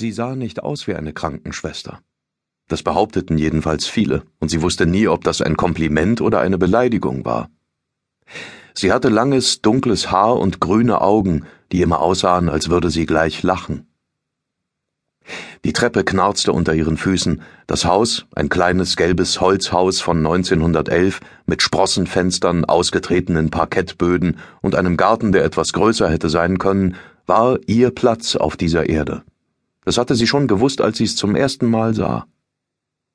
Sie sah nicht aus wie eine Krankenschwester. Das behaupteten jedenfalls viele, und sie wusste nie, ob das ein Kompliment oder eine Beleidigung war. Sie hatte langes, dunkles Haar und grüne Augen, die immer aussahen, als würde sie gleich lachen. Die Treppe knarzte unter ihren Füßen, das Haus, ein kleines gelbes Holzhaus von 1911 mit Sprossenfenstern, ausgetretenen Parkettböden und einem Garten, der etwas größer hätte sein können, war ihr Platz auf dieser Erde. Das hatte sie schon gewusst, als sie es zum ersten Mal sah.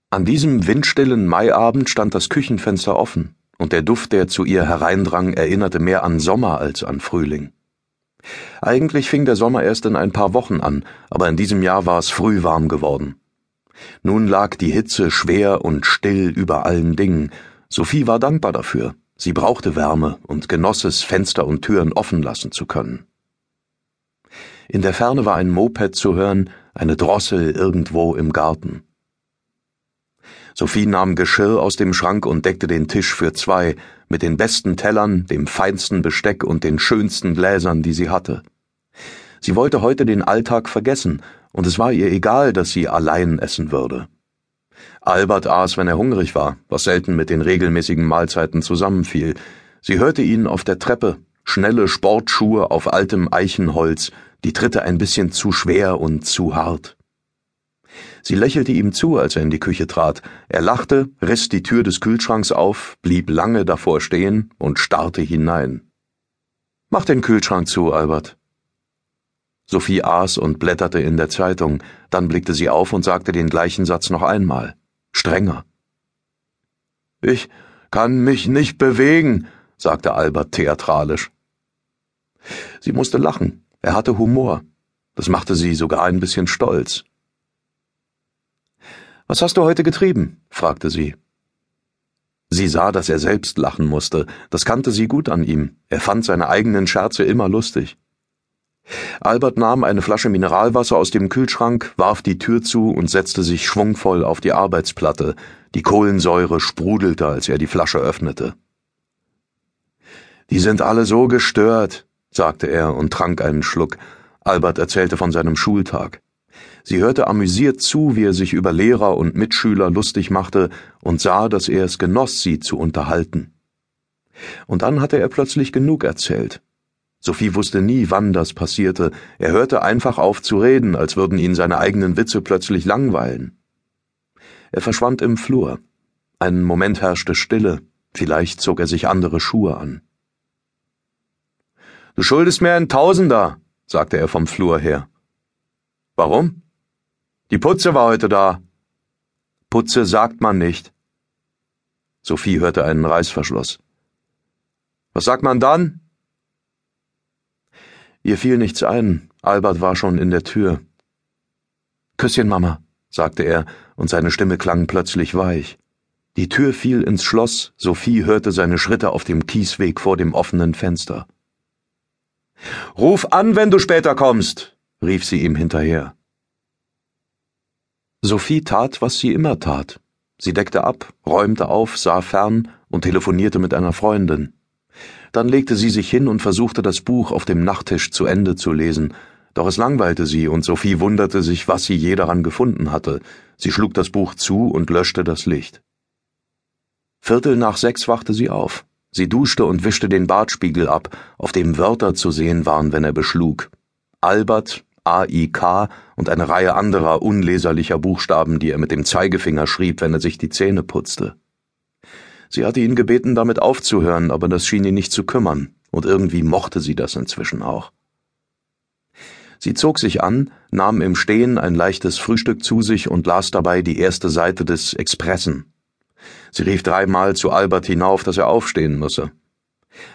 An diesem windstillen Maiabend stand das Küchenfenster offen, und der Duft, der zu ihr hereindrang, erinnerte mehr an Sommer als an Frühling. Eigentlich fing der Sommer erst in ein paar Wochen an, aber in diesem Jahr war es früh warm geworden. Nun lag die Hitze schwer und still über allen Dingen. Sophie war dankbar dafür. Sie brauchte Wärme und genoss es, Fenster und Türen offen lassen zu können. In der Ferne war ein Moped zu hören, eine Drossel irgendwo im Garten. Sophie nahm Geschirr aus dem Schrank und deckte den Tisch für zwei, mit den besten Tellern, dem feinsten Besteck und den schönsten Gläsern, die sie hatte. Sie wollte heute den Alltag vergessen, und es war ihr egal, dass sie allein essen würde. Albert aß, wenn er hungrig war, was selten mit den regelmäßigen Mahlzeiten zusammenfiel. Sie hörte ihn auf der Treppe, schnelle Sportschuhe auf altem Eichenholz, die Tritte ein bisschen zu schwer und zu hart. Sie lächelte ihm zu, als er in die Küche trat. Er lachte, riss die Tür des Kühlschranks auf, blieb lange davor stehen und starrte hinein. Mach den Kühlschrank zu, Albert. Sophie aß und blätterte in der Zeitung, dann blickte sie auf und sagte den gleichen Satz noch einmal, strenger. Ich kann mich nicht bewegen, sagte Albert theatralisch. Sie musste lachen. Er hatte Humor. Das machte sie sogar ein bisschen stolz. Was hast du heute getrieben? fragte sie. Sie sah, dass er selbst lachen musste, das kannte sie gut an ihm, er fand seine eigenen Scherze immer lustig. Albert nahm eine Flasche Mineralwasser aus dem Kühlschrank, warf die Tür zu und setzte sich schwungvoll auf die Arbeitsplatte, die Kohlensäure sprudelte, als er die Flasche öffnete. Die sind alle so gestört, sagte er und trank einen Schluck. Albert erzählte von seinem Schultag. Sie hörte amüsiert zu, wie er sich über Lehrer und Mitschüler lustig machte und sah, dass er es genoss, sie zu unterhalten. Und dann hatte er plötzlich genug erzählt. Sophie wusste nie, wann das passierte. Er hörte einfach auf zu reden, als würden ihn seine eigenen Witze plötzlich langweilen. Er verschwand im Flur. Einen Moment herrschte Stille. Vielleicht zog er sich andere Schuhe an. Du schuldest mir ein Tausender, sagte er vom Flur her. Warum? Die Putze war heute da. Putze sagt man nicht. Sophie hörte einen Reißverschluss. Was sagt man dann? Ihr fiel nichts ein. Albert war schon in der Tür. Küsschen, Mama, sagte er, und seine Stimme klang plötzlich weich. Die Tür fiel ins Schloss, Sophie hörte seine Schritte auf dem Kiesweg vor dem offenen Fenster. Ruf an, wenn du später kommst, rief sie ihm hinterher. Sophie tat, was sie immer tat. Sie deckte ab, räumte auf, sah fern und telefonierte mit einer Freundin. Dann legte sie sich hin und versuchte das Buch auf dem Nachttisch zu Ende zu lesen, doch es langweilte sie und Sophie wunderte sich, was sie je daran gefunden hatte. Sie schlug das Buch zu und löschte das Licht. Viertel nach sechs wachte sie auf. Sie duschte und wischte den Bartspiegel ab, auf dem Wörter zu sehen waren, wenn er beschlug. Albert, AIK und eine Reihe anderer unleserlicher Buchstaben, die er mit dem Zeigefinger schrieb, wenn er sich die Zähne putzte. Sie hatte ihn gebeten, damit aufzuhören, aber das schien ihn nicht zu kümmern, und irgendwie mochte sie das inzwischen auch. Sie zog sich an, nahm im Stehen ein leichtes Frühstück zu sich und las dabei die erste Seite des Expressen. Sie rief dreimal zu Albert hinauf, dass er aufstehen müsse.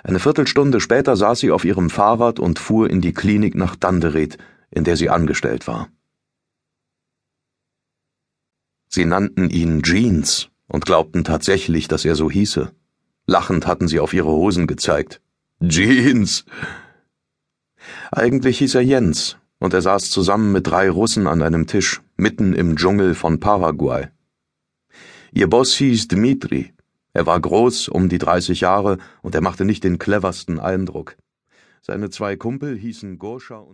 Eine Viertelstunde später saß sie auf ihrem Fahrrad und fuhr in die Klinik nach Dandereth, in der sie angestellt war. Sie nannten ihn Jeans und glaubten tatsächlich, dass er so hieße. Lachend hatten sie auf ihre Hosen gezeigt. Jeans! Eigentlich hieß er Jens, und er saß zusammen mit drei Russen an einem Tisch, mitten im Dschungel von Paraguay. Ihr Boss hieß Dmitri. Er war groß, um die 30 Jahre, und er machte nicht den cleversten Eindruck. Seine zwei Kumpel hießen Goscha und